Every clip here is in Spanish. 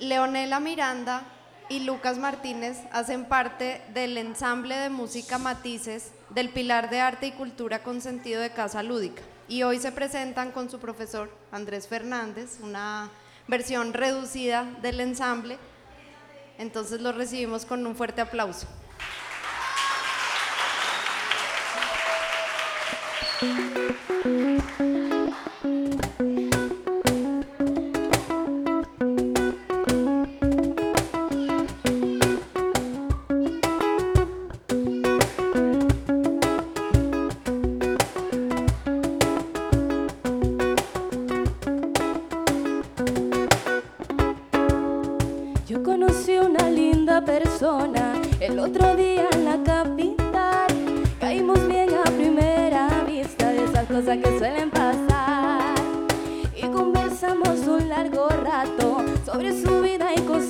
Leonela Miranda y Lucas Martínez hacen parte del ensamble de música Matices del Pilar de Arte y Cultura con sentido de Casa Lúdica. Y hoy se presentan con su profesor Andrés Fernández, una versión reducida del ensamble. Entonces los recibimos con un fuerte aplauso. Sobre su vida y cosas.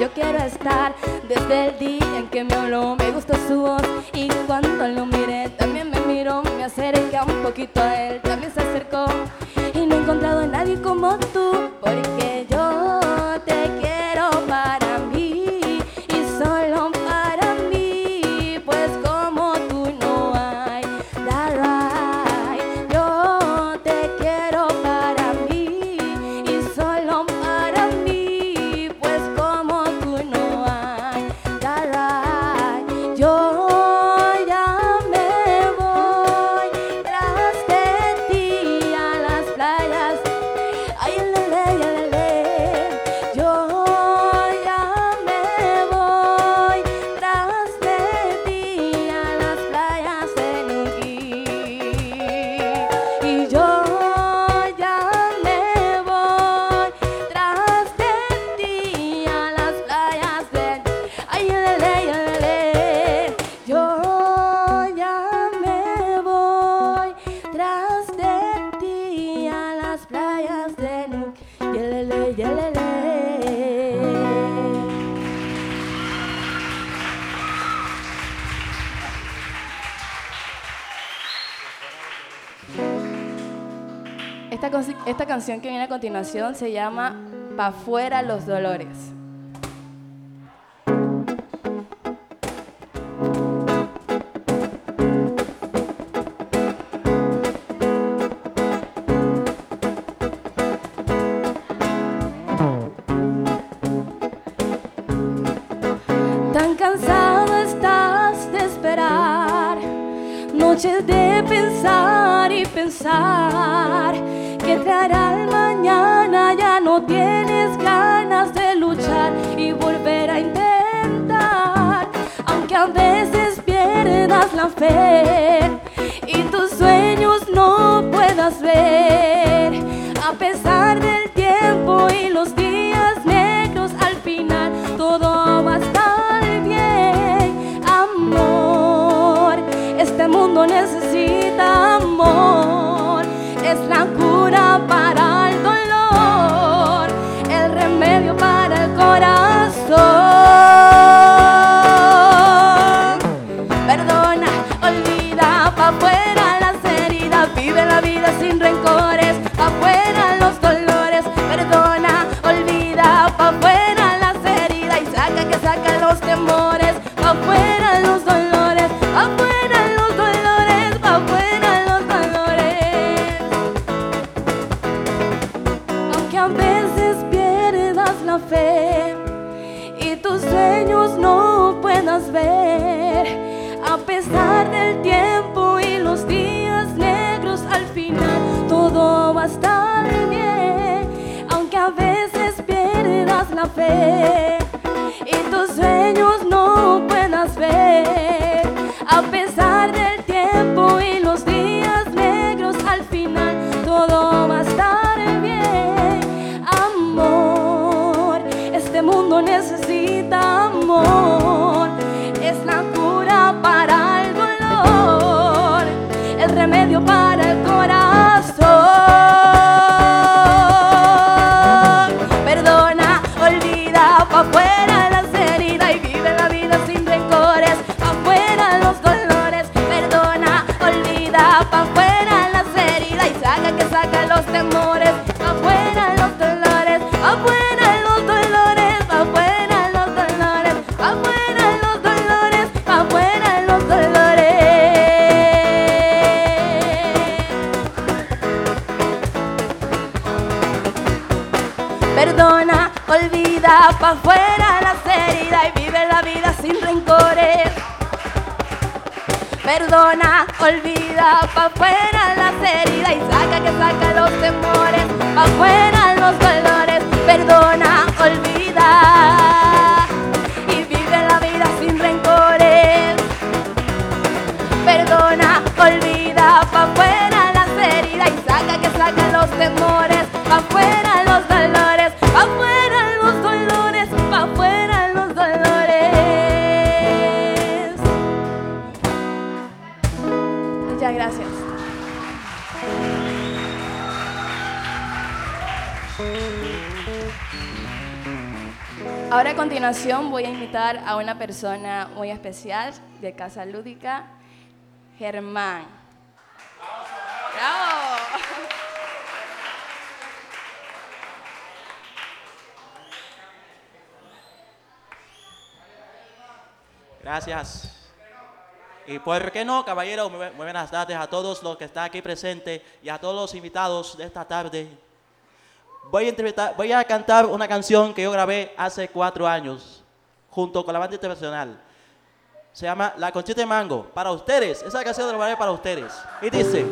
yo quiero estar. Desde el día en que me habló me gustó su voz. Y cuando lo miré también me miró. Me acerqué un poquito a él, también se acercó. Y no he encontrado a nadie como tú Porque yo te quiero. Esta, canción que viene a continuación se llama Pa' fuera los dolores. tan cansado estás de esperar, noches de pensar y pensar traerá el mañana, ya no tienes ganas de luchar y volver a intentar, aunque a veces pierdas la fe y tus sueños no puedas ver. La fe y tus sueños no puedas ver. A pesar olvida, pa' afuera las heridas y vive la vida sin rencores. Perdona, olvida, pa' afuera las heridas y saca que saca los temores, pa' afuera los dolores. Perdona, olvida Ahora a continuación voy a invitar a una persona muy especial de Casa Lúdica, Germán. Gracias. Y por qué no, caballero, muy buenas tardes a todos los que están aquí presentes y a todos los invitados de esta tarde. Voy a, cantar una canción que yo grabé hace cuatro años junto con la banda internacional. Se llama La Conchita de Mango. Para ustedes, esa canción la grabé para ustedes. Y dice...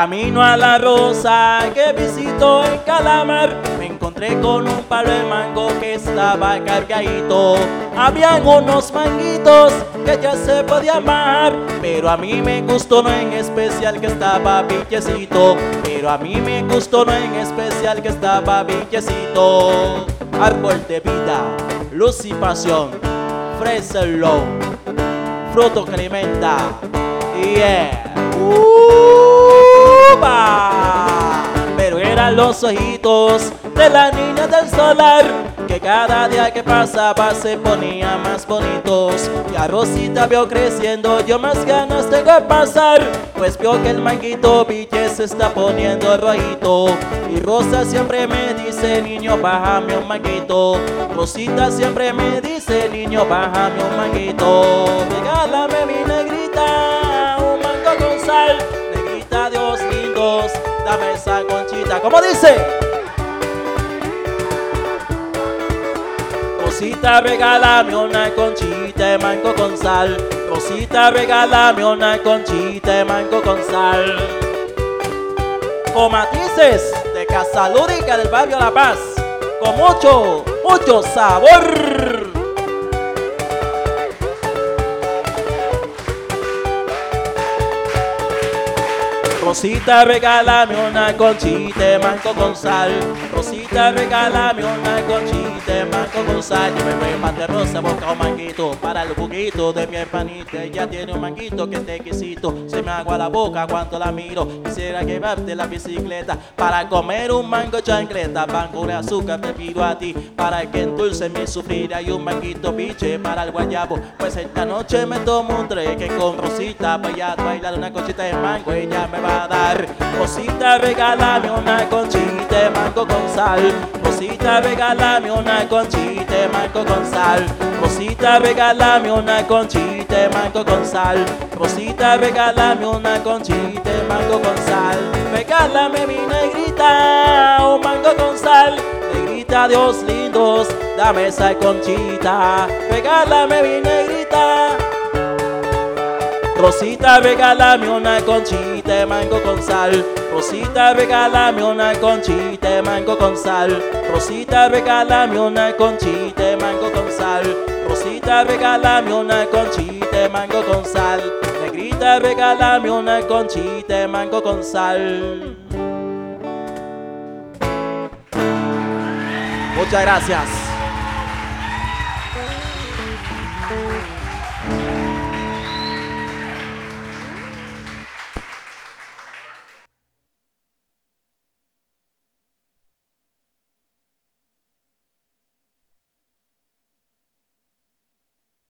Camino a la rosa que visito en Calamar Me encontré con un palo de mango que estaba cargadito. Habían unos manguitos que ya se podía amar Pero a mí me gustó no en especial que estaba pillecito Pero a mí me gustó no en especial que estaba pillecito Árbol de vida, luz y pasión Freselo, fruto que alimenta. Yeah. Pero eran los ojitos de la niña del solar que cada día que pasaba se ponía más bonitos. Y a Rosita vio creciendo, yo más ganas tengo de pasar, pues vio que el manguito Ville se está poniendo rojito. Y Rosa siempre me dice, niño, bájame un manguito. Rosita siempre me dice, niño, bájame un manguito. Regálame mi negrita, dame conchita. ¿Cómo dice? Rosita, regálame una conchita de mango con sal. Rosita, regálame una conchita de mango con sal. Con matices de Casa Lúdica del barrio La Paz. Con mucho, mucho sabor. Rosita, regálame una conchita de mango con sal. Rosita, regálame una conchita de mango con sal. Yo me voy a de rosa, busca un manguito para el juguito de mi hermanita. Ella tiene un manguito que está exquisito. Se me agua la boca cuando la miro. Quisiera llevarte la bicicleta para comer un mango chancleta. Mango de azúcar te pido a ti para que endulce mi sufrir. Hay un manguito piche para el guayabo. Pues esta noche me tomo un treque con Rosita. Voy a bailar una conchita de mango. Ella me va dar. Rosita, regálame una conchita de mango con sal. Rosita, regálame una conchita de mango con sal. Rosita, regálame una conchita de mango con sal. Rosita, regálame una conchita de mango con sal. Regálame mi negrita, un mango con sal. Negrita Dios lindos, dame esa conchita, regálame mi negrita. Rosita, regálame una conchita de mango con sal. Rosita, regálame una conchita de mango con sal. Rosita, regálame una conchita de mango con sal. Rosita, regálame una conchita de mango con sal. Negrita, regálame una conchita de mango con sal. Muchas gracias.